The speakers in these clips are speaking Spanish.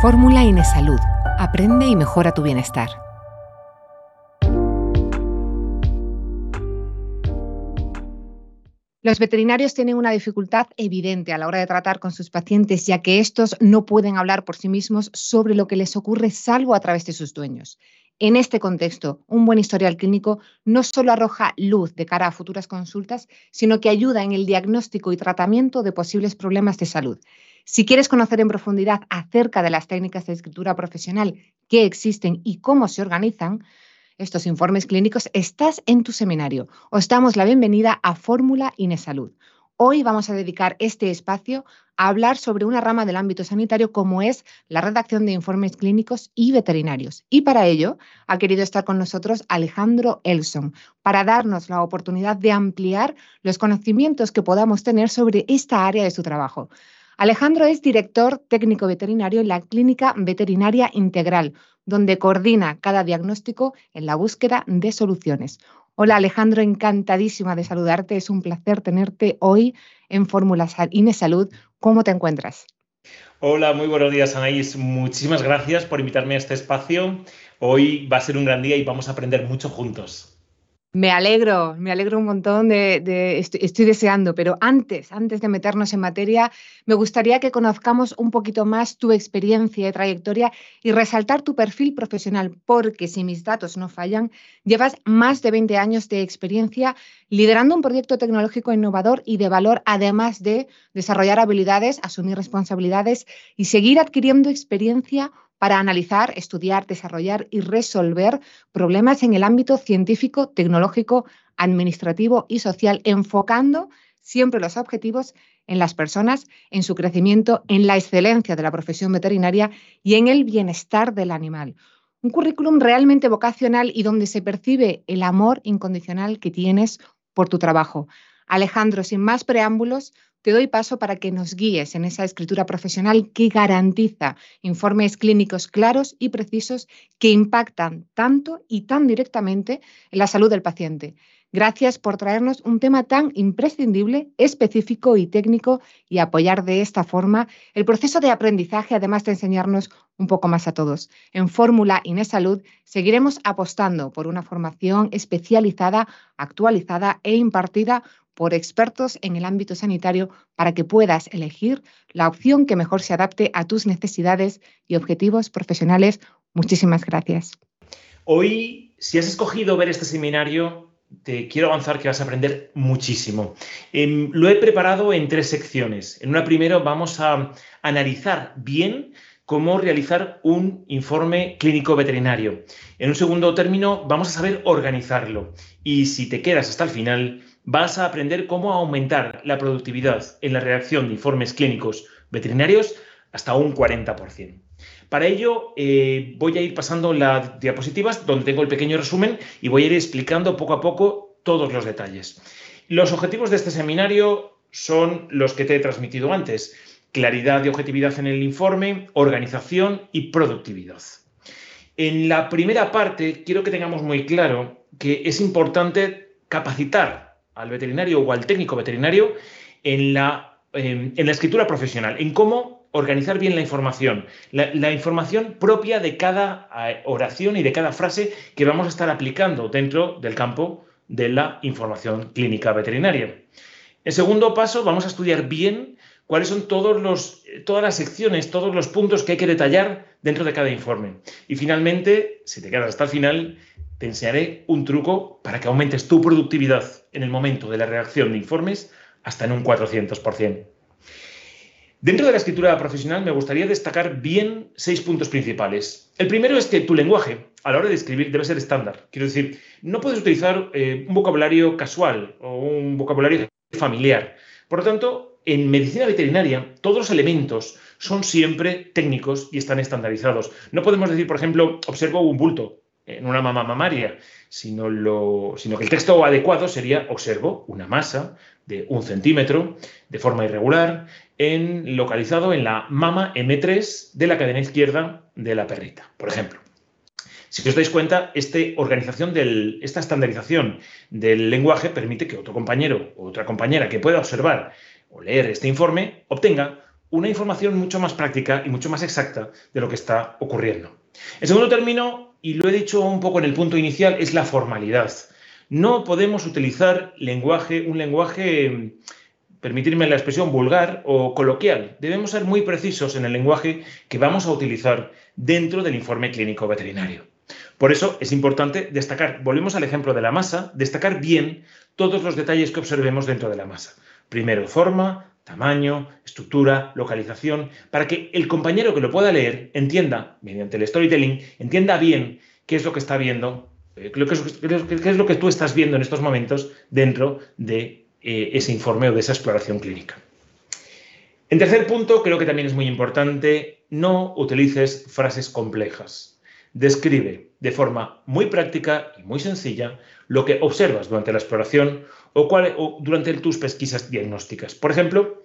Fórmula Inesalud. Aprende y mejora tu bienestar. Los veterinarios tienen una dificultad evidente a la hora de tratar con sus pacientes, ya que estos no pueden hablar por sí mismos sobre lo que les ocurre salvo a través de sus dueños. En este contexto, un buen historial clínico no solo arroja luz de cara a futuras consultas, sino que ayuda en el diagnóstico y tratamiento de posibles problemas de salud. Si quieres conocer en profundidad acerca de las técnicas de escritura profesional que existen y cómo se organizan, estos informes clínicos, estás en tu seminario. Os damos la bienvenida a Fórmula Inesalud. Hoy vamos a dedicar este espacio a hablar sobre una rama del ámbito sanitario como es la redacción de informes clínicos y veterinarios. Y para ello ha querido estar con nosotros Alejandro Elson para darnos la oportunidad de ampliar los conocimientos que podamos tener sobre esta área de su trabajo. Alejandro es director técnico veterinario en la Clínica Veterinaria Integral, donde coordina cada diagnóstico en la búsqueda de soluciones. Hola Alejandro, encantadísima de saludarte. Es un placer tenerte hoy en Fórmula Ine Salud. ¿Cómo te encuentras? Hola, muy buenos días Anaís. Muchísimas gracias por invitarme a este espacio. Hoy va a ser un gran día y vamos a aprender mucho juntos. Me alegro, me alegro un montón de, estoy, deseando, pero antes, antes de meternos en materia, me gustaría que conozcamos un poquito más tu experiencia y trayectoria y resaltar tu perfil profesional, porque si mis datos no fallan, llevas más de 20 años de experiencia liderando un proyecto tecnológico innovador y de valor, además de desarrollar habilidades, asumir responsabilidades y seguir adquiriendo experiencia para analizar, estudiar, desarrollar y resolver problemas en el ámbito científico, tecnológico, administrativo y social, enfocando siempre los objetivos en las personas, en su crecimiento, en la excelencia de la profesión veterinaria y en el bienestar del animal. Un currículum realmente vocacional y donde se percibe el amor incondicional que tienes por tu trabajo. Alejandro, sin más preámbulos, te doy paso para que nos guíes en esa escritura profesional que garantiza informes clínicos claros y precisos que impactan tanto y tan directamente en la salud del paciente. Gracias por traernos un tema tan imprescindible, específico y técnico y apoyar de esta forma el proceso de aprendizaje, además de enseñarnos un poco más a todos. En Fórmula Inesalud seguiremos apostando por una formación especializada, actualizada e impartida por expertos en el ámbito sanitario para que puedas elegir la opción que mejor se adapte a tus necesidades y objetivos profesionales. Muchísimas gracias. Hoy, si has escogido ver este seminario, te quiero avanzar que vas a aprender muchísimo. Em, lo he preparado en tres secciones. En una primera vamos a analizar bien cómo realizar un informe clínico veterinario. En un segundo término, vamos a saber organizarlo. Y si te quedas hasta el final, vas a aprender cómo aumentar la productividad en la redacción de informes clínicos veterinarios hasta un 40%. Para ello, eh, voy a ir pasando las diapositivas donde tengo el pequeño resumen y voy a ir explicando poco a poco todos los detalles. Los objetivos de este seminario son los que te he transmitido antes. Claridad y objetividad en el informe, organización y productividad. En la primera parte, quiero que tengamos muy claro que es importante capacitar al veterinario o al técnico veterinario en la, en la escritura profesional, en cómo organizar bien la información, la, información propia de cada eh, oración y de cada frase que vamos a estar aplicando dentro del campo de la información clínica veterinaria. En segundo paso, vamos a estudiar bien cuáles son todas las secciones, todos los puntos que hay que detallar dentro de cada informe. Y finalmente, si te quedas hasta el final, te enseñaré un truco para que aumentes tu productividad en el momento de la redacción de informes hasta en un 400%. Dentro de la escritura profesional me gustaría destacar bien seis puntos principales. El primero es que tu lenguaje a la hora de escribir debe ser estándar. Quiero decir, no puedes utilizar eh, un vocabulario casual o un vocabulario familiar. Por lo tanto, en medicina veterinaria todos los elementos son siempre técnicos y están estandarizados. No podemos decir, por ejemplo, observo un bulto en una mama mamaria, sino, que el texto adecuado sería observo una masa de un centímetro de forma irregular localizado en la mama M3 de la cadena izquierda de la perrita, por ejemplo. Si os dais cuenta, este organización del, esta estandarización del lenguaje permite que otro compañero o otra compañera que pueda observar o leer este informe obtenga una información mucho más práctica y mucho más exacta de lo que está ocurriendo. El segundo término, y lo he dicho un poco en el punto inicial, es la formalidad. No podemos utilizar lenguaje, un lenguaje, permitirme la expresión, vulgar o coloquial. Debemos ser muy precisos en el lenguaje que vamos a utilizar dentro del informe clínico veterinario. Por eso es importante destacar, volvemos al ejemplo de la masa, destacar bien todos los detalles que observemos dentro de la masa. Primero forma, tamaño, estructura, localización, para que el compañero que lo pueda leer entienda, mediante el storytelling, entienda bien qué es lo que está viendo, eh, qué es, lo que tú estás viendo en estos momentos dentro de eh, ese informe o de esa exploración clínica. En tercer punto, creo que también es muy importante, no utilices frases complejas. Describe de forma muy práctica y muy sencilla lo que observas durante la exploración o, durante tus pesquisas diagnósticas. Por ejemplo,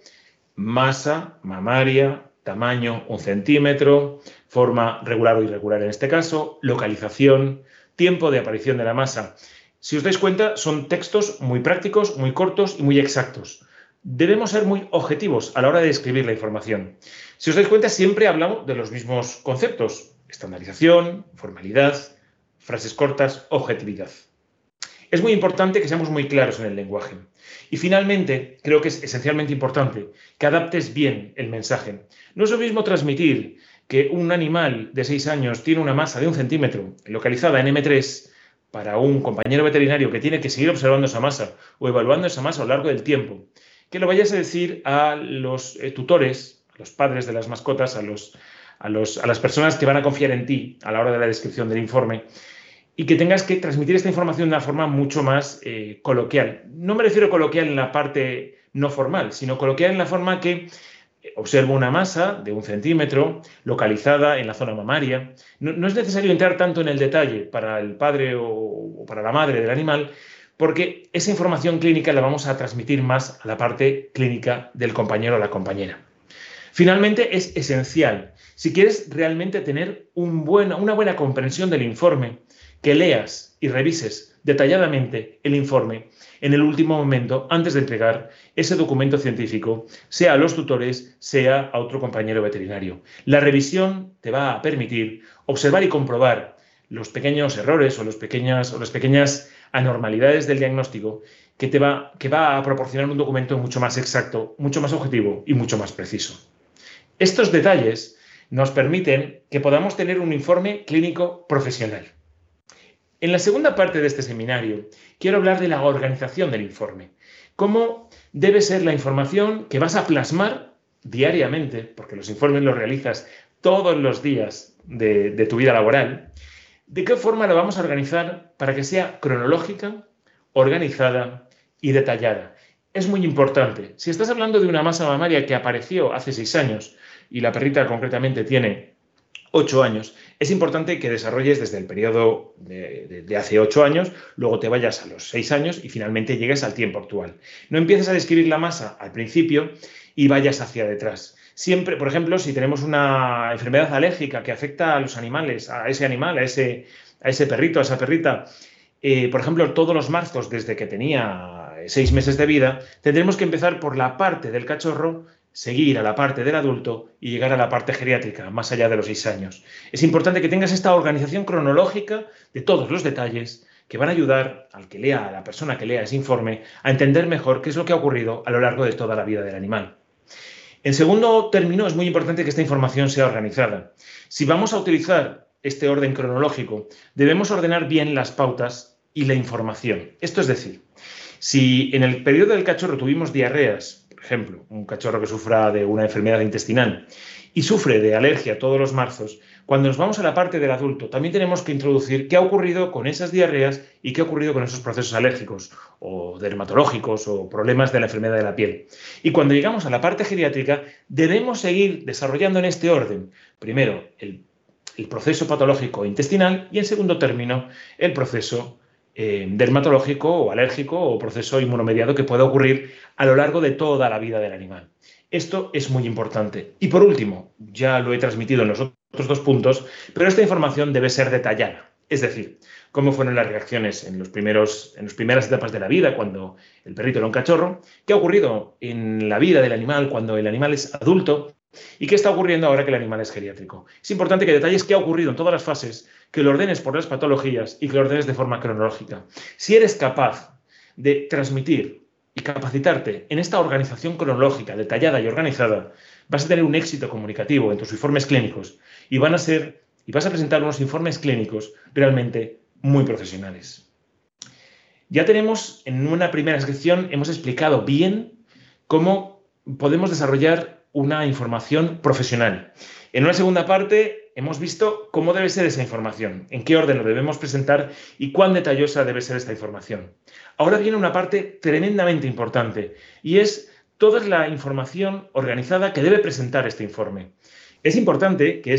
masa mamaria, tamaño un centímetro, forma regular o irregular en este caso, localización, tiempo de aparición de la masa. Si os dais cuenta, son textos muy prácticos, muy cortos y muy exactos. Debemos ser muy objetivos a la hora de describir la información. Si os dais cuenta, siempre hablamos de los mismos conceptos. Estandarización, formalidad, frases cortas, objetividad. Es muy importante que seamos muy claros en el lenguaje. Y finalmente, creo que es esencialmente importante que adaptes bien el mensaje. No es lo mismo transmitir que un animal de 6 años tiene una masa de un centímetro localizada en M3 para un compañero veterinario que tiene que seguir observando esa masa o evaluando esa masa a lo largo del tiempo, que lo vayas a decir a los eh, tutores, a los padres de las mascotas, a, los, a, los, a las personas que van a confiar en ti a la hora de la descripción del informe, y que tengas que transmitir esta información de una forma mucho más eh, coloquial. No me refiero a coloquial en la parte no formal, sino coloquial en la forma que eh, observo una masa de un centímetro localizada en la zona mamaria. No, es necesario entrar tanto en el detalle para el padre o, para la madre del animal, porque esa información clínica la vamos a transmitir más a la parte clínica del compañero o la compañera. Finalmente, es esencial, si quieres realmente tener un una buena comprensión del informe, que leas y revises detalladamente el informe en el último momento antes de entregar ese documento científico, sea a los tutores, sea a otro compañero veterinario. La revisión te va a permitir observar y comprobar los pequeños errores o, o las pequeñas anormalidades del diagnóstico que, te va, que va a proporcionar un documento mucho más exacto, mucho más objetivo y mucho más preciso. Estos detalles nos permiten que podamos tener un informe clínico profesional. En la segunda parte de este seminario quiero hablar de la organización del informe. Cómo debe ser la información que vas a plasmar diariamente, porque los informes los realizas todos los días de, tu vida laboral. ¿De qué forma la vamos a organizar para que sea cronológica, organizada y detallada? Es muy importante. Si estás hablando de una masa mamaria que apareció hace seis años y la perrita concretamente tiene ocho años. Es importante que desarrolles desde el periodo de, hace ocho años, luego te vayas a los seis años y finalmente llegues al tiempo actual. No empieces a describir la masa al principio y vayas hacia detrás. Siempre, por ejemplo, si tenemos una enfermedad alérgica que afecta a los animales, a ese animal, a ese, a ese perrito, a esa perrita, eh, por ejemplo, todos los marzos desde que tenía seis meses de vida, tendremos que empezar por la parte del cachorro seguir a la parte del adulto y llegar a la parte geriátrica, más allá de los seis años. Es importante que tengas esta organización cronológica de todos los detalles que van a ayudar al que lea, a la persona que lea ese informe, a entender mejor qué es lo que ha ocurrido a lo largo de toda la vida del animal. En segundo término, es muy importante que esta información sea organizada. Si vamos a utilizar este orden cronológico, debemos ordenar bien las pautas y la información. Esto es decir, si en el periodo del cachorro tuvimos diarreas ejemplo, un cachorro que sufra de una enfermedad intestinal y sufre de alergia todos los marzos, cuando nos vamos a la parte del adulto, también tenemos que introducir qué ha ocurrido con esas diarreas y qué ha ocurrido con esos procesos alérgicos o dermatológicos o problemas de la enfermedad de la piel. Y cuando llegamos a la parte geriátrica, debemos seguir desarrollando en este orden, primero, el, el proceso patológico intestinal y, en segundo término, el proceso eh, dermatológico o alérgico o proceso inmunomediado que pueda ocurrir a lo largo de toda la vida del animal. Esto es muy importante. Y por último, ya lo he transmitido en los otros dos puntos, pero esta información debe ser detallada. Es decir, cómo fueron las reacciones en, los primeros, en las primeras etapas de la vida, cuando el perrito era un cachorro, qué ha ocurrido en la vida del animal cuando el animal es adulto ¿Y qué está ocurriendo ahora que el animal es geriátrico? Es importante que detalles qué ha ocurrido en todas las fases, que lo ordenes por las patologías y que lo ordenes de forma cronológica. Si eres capaz de transmitir y capacitarte en esta organización cronológica, detallada y organizada, vas a tener un éxito comunicativo en tus informes clínicos y a ser y vas a presentar unos informes clínicos realmente muy profesionales. Ya tenemos en una primera sección hemos explicado bien cómo podemos desarrollar una información profesional. En una segunda parte hemos visto cómo debe ser esa información, en qué orden lo debemos presentar y cuán detallosa debe ser esta información. Ahora viene una parte tremendamente importante y es toda la información organizada que debe presentar este informe. Es importante que,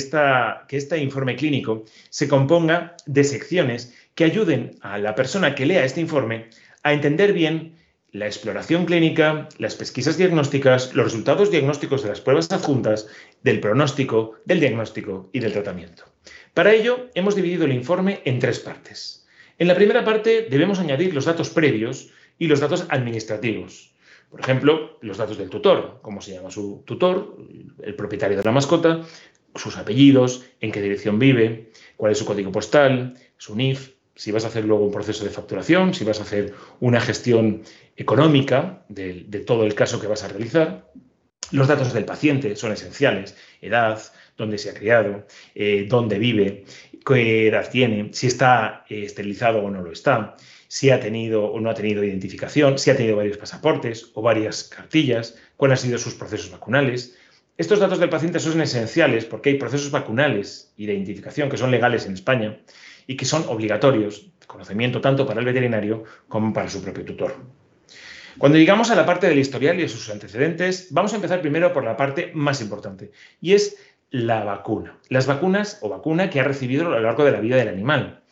que este informe clínico se componga de secciones que ayuden a la persona que lea este informe a entender bien la exploración clínica, las pesquisas diagnósticas, los resultados diagnósticos de las pruebas adjuntas, del pronóstico, del diagnóstico y del tratamiento. Para ello, hemos dividido el informe en tres partes. En la primera parte debemos añadir los datos previos y los datos administrativos. Por ejemplo, los datos del tutor, cómo se llama su tutor, el propietario de la mascota, sus apellidos, en qué dirección vive, cuál es su código postal, su NIF, si vas a hacer luego un proceso de facturación, si vas a hacer una gestión económica de, todo el caso que vas a realizar. Los datos del paciente son esenciales, edad, dónde se ha criado, eh, dónde vive, qué edad tiene, si está eh, esterilizado o no lo está, si ha tenido o no ha tenido identificación, si ha tenido varios pasaportes o varias cartillas, cuáles han sido sus procesos vacunales. Estos datos del paciente son esenciales porque hay procesos vacunales y de identificación que son legales en España y que son obligatorios de conocimiento tanto para el veterinario como para su propio tutor. Cuando llegamos a la parte del historial y de sus antecedentes, vamos a empezar primero por la parte más importante y es la vacuna. Las vacunas o vacuna que ha recibido a lo largo de la vida del animal.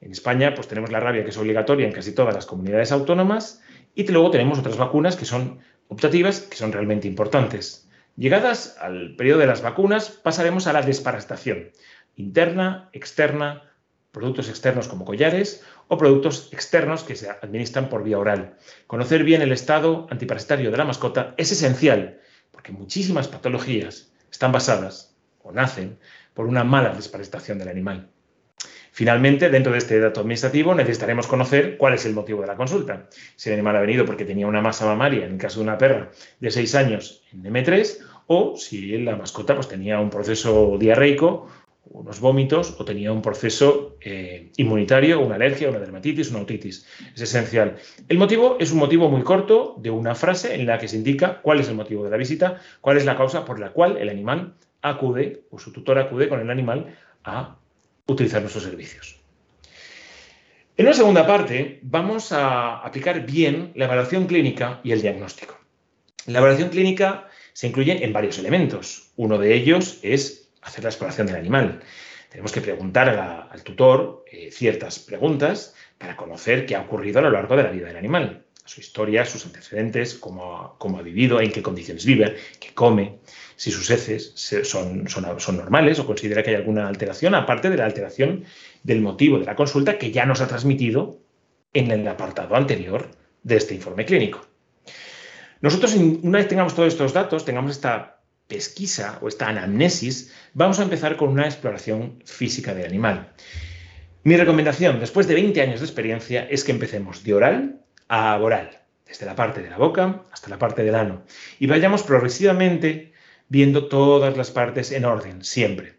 En España, pues tenemos la rabia que es obligatoria en casi todas las comunidades autónomas y luego tenemos otras vacunas que son optativas, que son realmente importantes. Llegadas al periodo de las vacunas, pasaremos a la desparasitación interna, externa, productos externos como collares o productos externos que se administran por vía oral. Conocer bien el estado antiparasitario de la mascota es esencial porque muchísimas patologías están basadas o nacen por una mala desparasitación del animal. Finalmente, dentro de este dato administrativo necesitaremos conocer cuál es el motivo de la consulta. Si el animal ha venido porque tenía una masa mamaria, en el caso de una perra de 6 años en M3, o si la mascota pues, tenía un proceso diarreico, unos vómitos, o tenía un proceso eh, inmunitario, una alergia, una dermatitis, una otitis. Es esencial. El motivo es un motivo muy corto de una frase en la que se indica cuál es el motivo de la visita, cuál es la causa por la cual el animal acude o su tutor acude con el animal a utilizar nuestros servicios. En una segunda parte vamos a aplicar bien la evaluación clínica y el diagnóstico. La evaluación clínica se incluye en varios elementos. Uno de ellos es hacer la exploración del animal. Tenemos que preguntar al tutor eh, ciertas preguntas para conocer qué ha ocurrido a lo largo de la vida del animal. Su historia, sus antecedentes, cómo, ha vivido, en qué condiciones vive, qué come si sus heces son, son, normales o considera que hay alguna alteración, aparte de la alteración del motivo de la consulta que ya nos ha transmitido en el apartado anterior de este informe clínico. Nosotros, una vez tengamos todos estos datos, tengamos esta pesquisa o esta anamnesis, vamos a empezar con una exploración física del animal. Mi recomendación, después de 20 años de experiencia, es que empecemos de oral a oral, desde la parte de la boca hasta la parte del ano, y vayamos progresivamente viendo todas las partes en orden, siempre.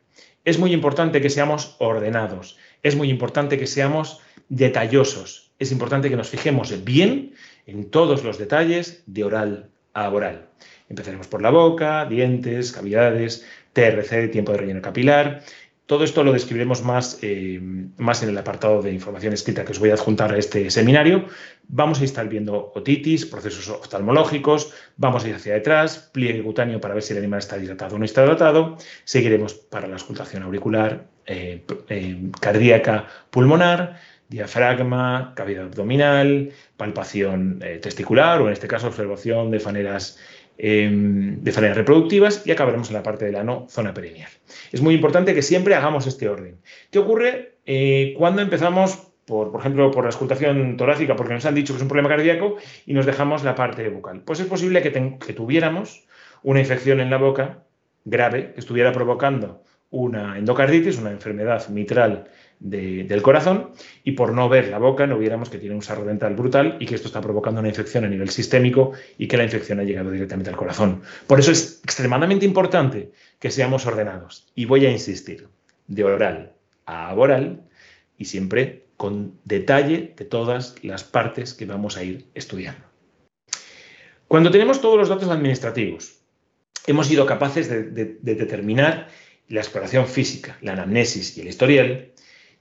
Es muy importante que seamos ordenados, es muy importante que seamos detallosos, es importante que nos fijemos bien en todos los detalles de oral a oral. Empezaremos por la boca, dientes, cavidades, TRC, tiempo de relleno capilar, todo esto lo describiremos más, eh, más en el apartado de información escrita que os voy a adjuntar a este seminario. Vamos a estar viendo otitis, procesos oftalmológicos, vamos a ir hacia detrás, pliegue cutáneo para ver si el animal está dilatado o no está dilatado. Seguiremos para la auscultación auricular, eh, eh, cardíaca, pulmonar, diafragma, cavidad abdominal, palpación testicular o en este caso observación de faneras Em, de faneras reproductivas y acabaremos en la parte del ano, zona perineal. Es muy importante que siempre hagamos este orden. ¿Qué ocurre eh, cuando empezamos, por, por ejemplo, por la escultación torácica, porque nos han dicho que es un problema cardíaco y nos dejamos la parte bucal? Pues es posible que, que tuviéramos una infección en la boca grave que estuviera provocando una endocarditis, una enfermedad mitral del corazón, y por no ver la boca no viéramos que tiene un sarro dental brutal y que esto está provocando una infección a nivel sistémico y que la infección ha llegado directamente al corazón. Por eso es extremadamente importante que seamos ordenados. Y voy a insistir, de oral a oral y siempre con detalle de todas las partes que vamos a ir estudiando. Cuando tenemos todos los datos administrativos, hemos sido capaces de, determinar la exploración física, la anamnesis y el historial,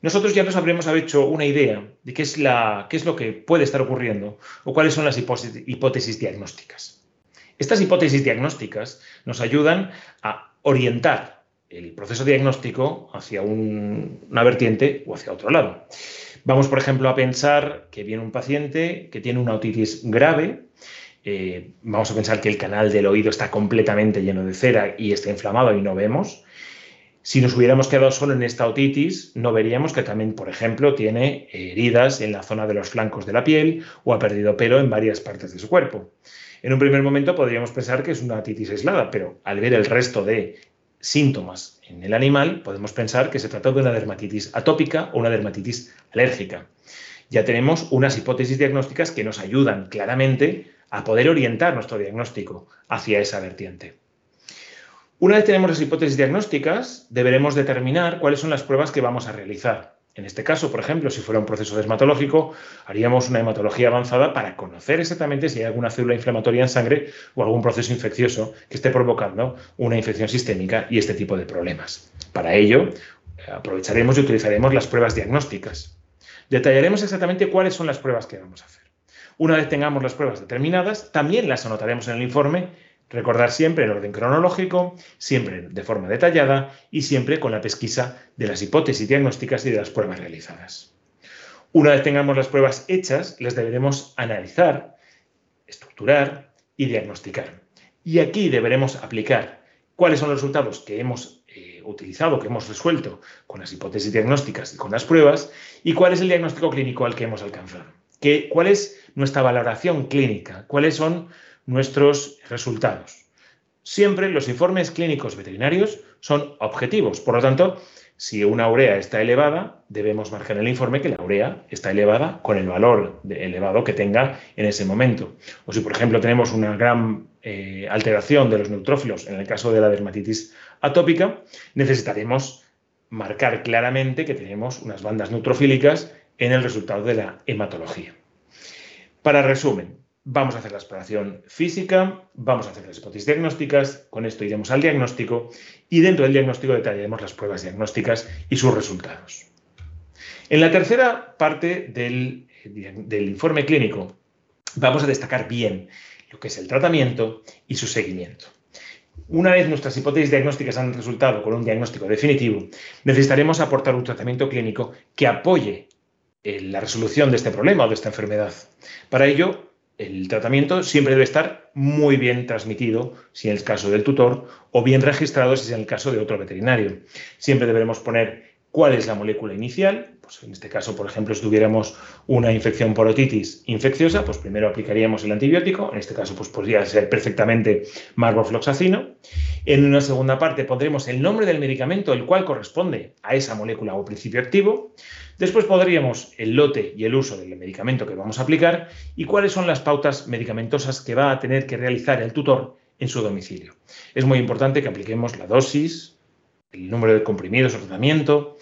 nosotros ya nos habremos hecho una idea de qué es, lo que puede estar ocurriendo o cuáles son las hipótesis diagnósticas. Estas hipótesis diagnósticas nos ayudan a orientar el proceso diagnóstico hacia una vertiente o hacia otro lado. Vamos, por ejemplo, a pensar que viene un paciente que tiene una otitis grave. Eh, vamos a pensar que el canal del oído está completamente lleno de cera y está inflamado y no vemos. Si nos hubiéramos quedado solo en esta otitis, no veríamos que también, por ejemplo, tiene heridas en la zona de los flancos de la piel o ha perdido pelo en varias partes de su cuerpo. En un primer momento podríamos pensar que es una otitis aislada, pero al ver el resto de síntomas en el animal, podemos pensar que se trata de una dermatitis atópica o una dermatitis alérgica. Ya tenemos unas hipótesis diagnósticas que nos ayudan claramente a poder orientar nuestro diagnóstico hacia esa vertiente. Una vez tenemos las hipótesis diagnósticas, deberemos determinar cuáles son las pruebas que vamos a realizar. En este caso, por ejemplo, si fuera un proceso dermatológico, haríamos una hematología avanzada para conocer exactamente si hay alguna célula inflamatoria en sangre o algún proceso infeccioso que esté provocando una infección sistémica y este tipo de problemas. Para ello, aprovecharemos y utilizaremos las pruebas diagnósticas. Detallaremos exactamente cuáles son las pruebas que vamos a hacer. Una vez tengamos las pruebas determinadas, también las anotaremos en el informe Recordar siempre en orden cronológico, siempre de forma detallada y siempre con la pesquisa de las hipótesis diagnósticas y de las pruebas realizadas. Una vez tengamos las pruebas hechas, las deberemos analizar, estructurar y diagnosticar. Y aquí deberemos aplicar cuáles son los resultados que hemos eh, utilizado, que hemos resuelto con las hipótesis diagnósticas y con las pruebas, y cuál es el diagnóstico clínico al que hemos alcanzado. ¿Cuál es nuestra valoración clínica? ¿Cuáles son nuestros resultados. Siempre los informes clínicos veterinarios son objetivos, por lo tanto, si una urea está elevada, debemos marcar en el informe que la urea está elevada con el valor elevado que tenga en ese momento. O si, por ejemplo, tenemos una gran eh, alteración de los neutrófilos, en el caso de la dermatitis atópica, necesitaremos marcar claramente que tenemos unas bandas neutrofílicas en el resultado de la hematología. Para resumen, Vamos a hacer la exploración física, vamos a hacer las hipótesis diagnósticas, con esto iremos al diagnóstico y dentro del diagnóstico detallaremos las pruebas diagnósticas y sus resultados. En la tercera parte del, del informe clínico vamos a destacar bien lo que es el tratamiento y su seguimiento. Una vez nuestras hipótesis diagnósticas han resultado con un diagnóstico definitivo, necesitaremos aportar un tratamiento clínico que apoye la resolución de este problema o de esta enfermedad. Para ello, el tratamiento siempre debe estar muy bien transmitido, si en el caso del tutor, o bien registrado si es en el caso de otro veterinario. Siempre deberemos poner cuál es la molécula inicial. Pues en este caso, por ejemplo, si tuviéramos una infección por otitis infecciosa, pues primero aplicaríamos el antibiótico. En este caso, pues podría ser perfectamente marbofloxacino. En una segunda parte pondremos el nombre del medicamento, el cual corresponde a esa molécula o principio activo. Después podríamos el lote y el uso del medicamento que vamos a aplicar y cuáles son las pautas medicamentosas que va a tener que realizar el tutor en su domicilio. Es muy importante que apliquemos la dosis, el número de comprimidos o tratamiento,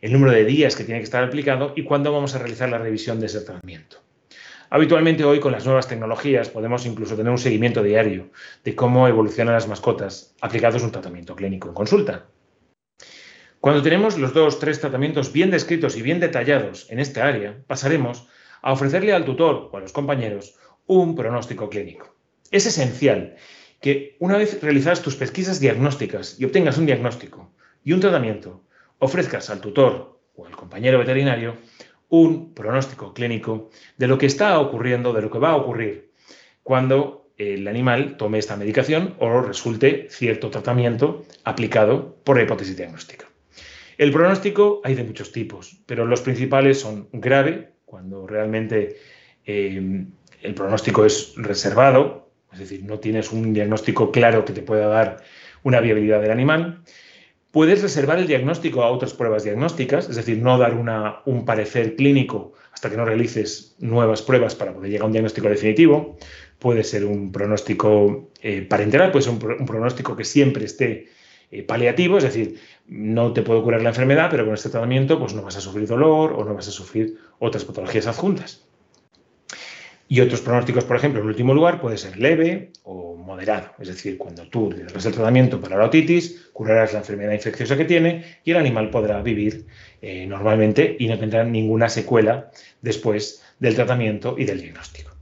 el número de días que tiene que estar aplicado y cuándo vamos a realizar la revisión de ese tratamiento. Habitualmente hoy con las nuevas tecnologías podemos incluso tener un seguimiento diario de cómo evolucionan las mascotas aplicados un tratamiento clínico en consulta. Cuando tenemos los dos, tres tratamientos bien descritos y bien detallados en esta área, pasaremos a ofrecerle al tutor o a los compañeros un pronóstico clínico. Es esencial que una vez realizadas tus pesquisas diagnósticas y obtengas un diagnóstico y un tratamiento, ofrezcas al tutor o al compañero veterinario un pronóstico clínico de lo que está ocurriendo, de lo que va a ocurrir cuando el animal tome esta medicación o resulte cierto tratamiento aplicado por la hipótesis diagnóstica. El pronóstico hay de muchos tipos, pero los principales son grave, cuando realmente eh, el pronóstico es reservado, es decir, no tienes un diagnóstico claro que te pueda dar una viabilidad del animal. Puedes reservar el diagnóstico a otras pruebas diagnósticas, es decir, no dar una, un parecer clínico hasta que no realices nuevas pruebas para poder llegar a un diagnóstico definitivo. Puede ser un pronóstico eh, parenteral, puede ser un, pronóstico que siempre esté eh, paliativo, es decir, no te puedo curar la enfermedad, pero con este tratamiento pues no vas a sufrir dolor o no vas a sufrir otras patologías adjuntas. Y otros pronósticos, por ejemplo, en último lugar, puede ser leve o moderado. Es decir, cuando tú le das el tratamiento para la otitis, curarás la enfermedad infecciosa que tiene y el animal podrá vivir eh, normalmente y no tendrá ninguna secuela después del tratamiento y del diagnóstico.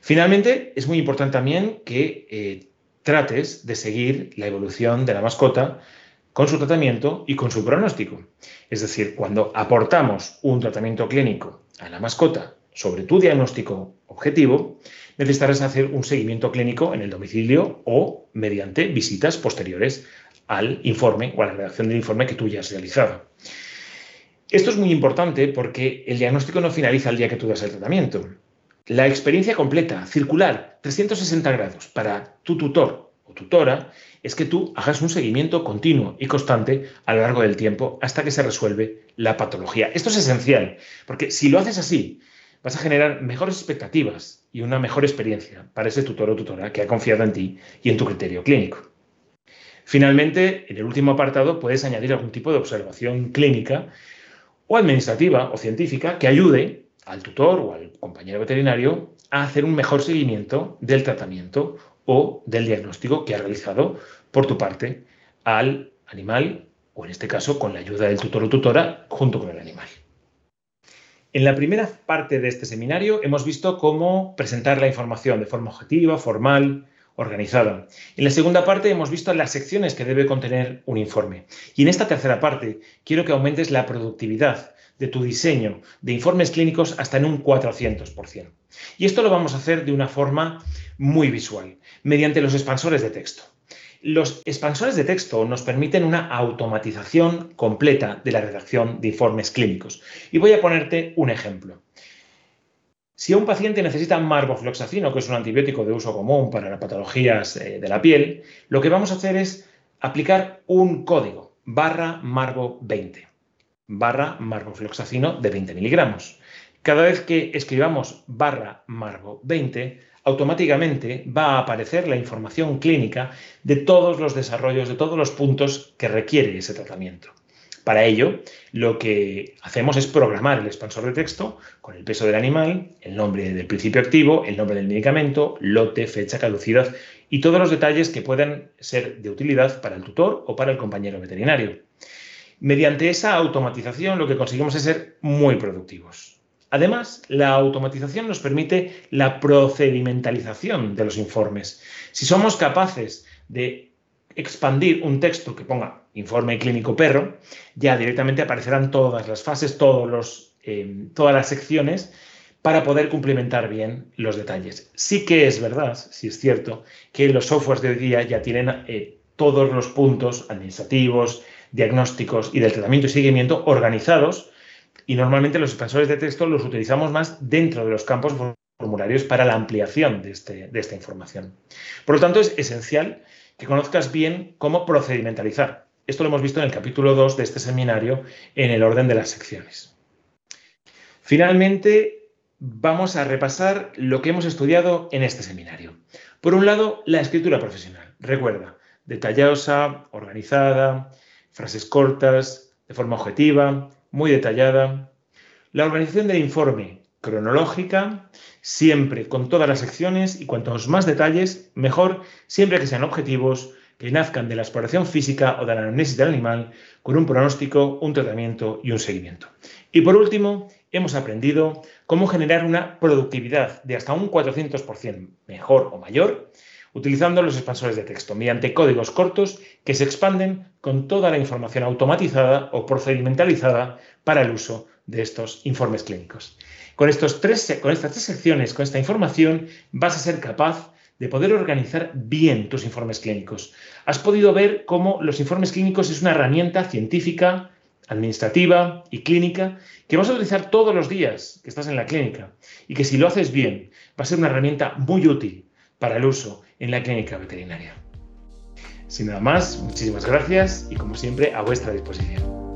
Finalmente, es muy importante también que eh, trates de seguir la evolución de la mascota con su tratamiento y con su pronóstico. Es decir, cuando aportamos un tratamiento clínico a la mascota sobre tu diagnóstico objetivo, necesitarás hacer un seguimiento clínico en el domicilio o mediante visitas posteriores al informe o a la redacción del informe que tú ya has realizado. Esto es muy importante porque el diagnóstico no finaliza el día que tú das el tratamiento. La experiencia completa, circular, 360 grados para tu tutor o tutora es que tú hagas un seguimiento continuo y constante a lo largo del tiempo hasta que se resuelve la patología. Esto es esencial, porque si lo haces así, vas a generar mejores expectativas y una mejor experiencia para ese tutor o tutora que ha confiado en ti y en tu criterio clínico. Finalmente, en el último apartado puedes añadir algún tipo de observación clínica o administrativa o científica que ayude al tutor o al compañero veterinario a hacer un mejor seguimiento del tratamiento o del diagnóstico que ha realizado por tu parte al animal o en este caso con la ayuda del tutor o tutora junto con el animal. En la primera parte de este seminario hemos visto cómo presentar la información de forma objetiva, formal, organizada. En la segunda parte hemos visto las secciones que debe contener un informe. Y en esta tercera parte quiero que aumentes la productividad de tu diseño de informes clínicos hasta en un 400%. Y esto lo vamos a hacer de una forma muy visual, mediante los expansores de texto. Los expansores de texto nos permiten una automatización completa de la redacción de informes clínicos. Y voy a ponerte un ejemplo. Si un paciente necesita marbofloxacino, que es un antibiótico de uso común para las patologías eh, de la piel, lo que vamos a hacer es aplicar un código, barra marbo 20, barra marbofloxacino de 20 miligramos. Cada vez que escribamos barra marbo 20, automáticamente va a aparecer la información clínica de todos los desarrollos, de todos los puntos que requiere ese tratamiento. Para ello, lo que hacemos es programar el expansor de texto con el peso del animal, el nombre del principio activo, el nombre del medicamento, lote, fecha, caducidad y todos los detalles que puedan ser de utilidad para el tutor o para el compañero veterinario. Mediante esa automatización lo que conseguimos es ser muy productivos. Además, la automatización nos permite la procedimentalización de los informes. Si somos capaces de expandir un texto que ponga informe clínico perro, ya directamente aparecerán todas las fases, todos eh, todas las secciones para poder cumplimentar bien los detalles. Sí que es verdad, sí es cierto, que los softwares de hoy día ya tienen eh, todos los puntos administrativos, diagnósticos y del tratamiento y seguimiento organizados y normalmente los expansores de texto los utilizamos más dentro de los campos formularios para la ampliación de, este, de esta información. Por lo tanto, es esencial que conozcas bien cómo procedimentalizar. Esto lo hemos visto en el capítulo 2 de este seminario en el orden de las secciones. Finalmente, vamos a repasar lo que hemos estudiado en este seminario. Por un lado, la escritura profesional. Recuerda, detallosa, organizada, frases cortas, de forma objetiva, muy detallada. La organización del informe cronológica, siempre con todas las secciones y cuantos más detalles, mejor, siempre que sean objetivos, que nazcan de la exploración física o de la anamnesis del animal, con un pronóstico, un tratamiento y un seguimiento. Y por último, hemos aprendido cómo generar una productividad de hasta un 400% mejor o mayor utilizando los expansores de texto, mediante códigos cortos que se expanden con toda la información automatizada o procedimentalizada para el uso de estos informes clínicos. Con, estos tres, con estas tres secciones, con esta información, vas a ser capaz de poder organizar bien tus informes clínicos. Has podido ver cómo los informes clínicos es una herramienta científica, administrativa y clínica que vas a utilizar todos los días que estás en la clínica y que si lo haces bien va a ser una herramienta muy útil para el uso en la clínica veterinaria. Sin nada más, muchísimas gracias y como siempre a vuestra disposición.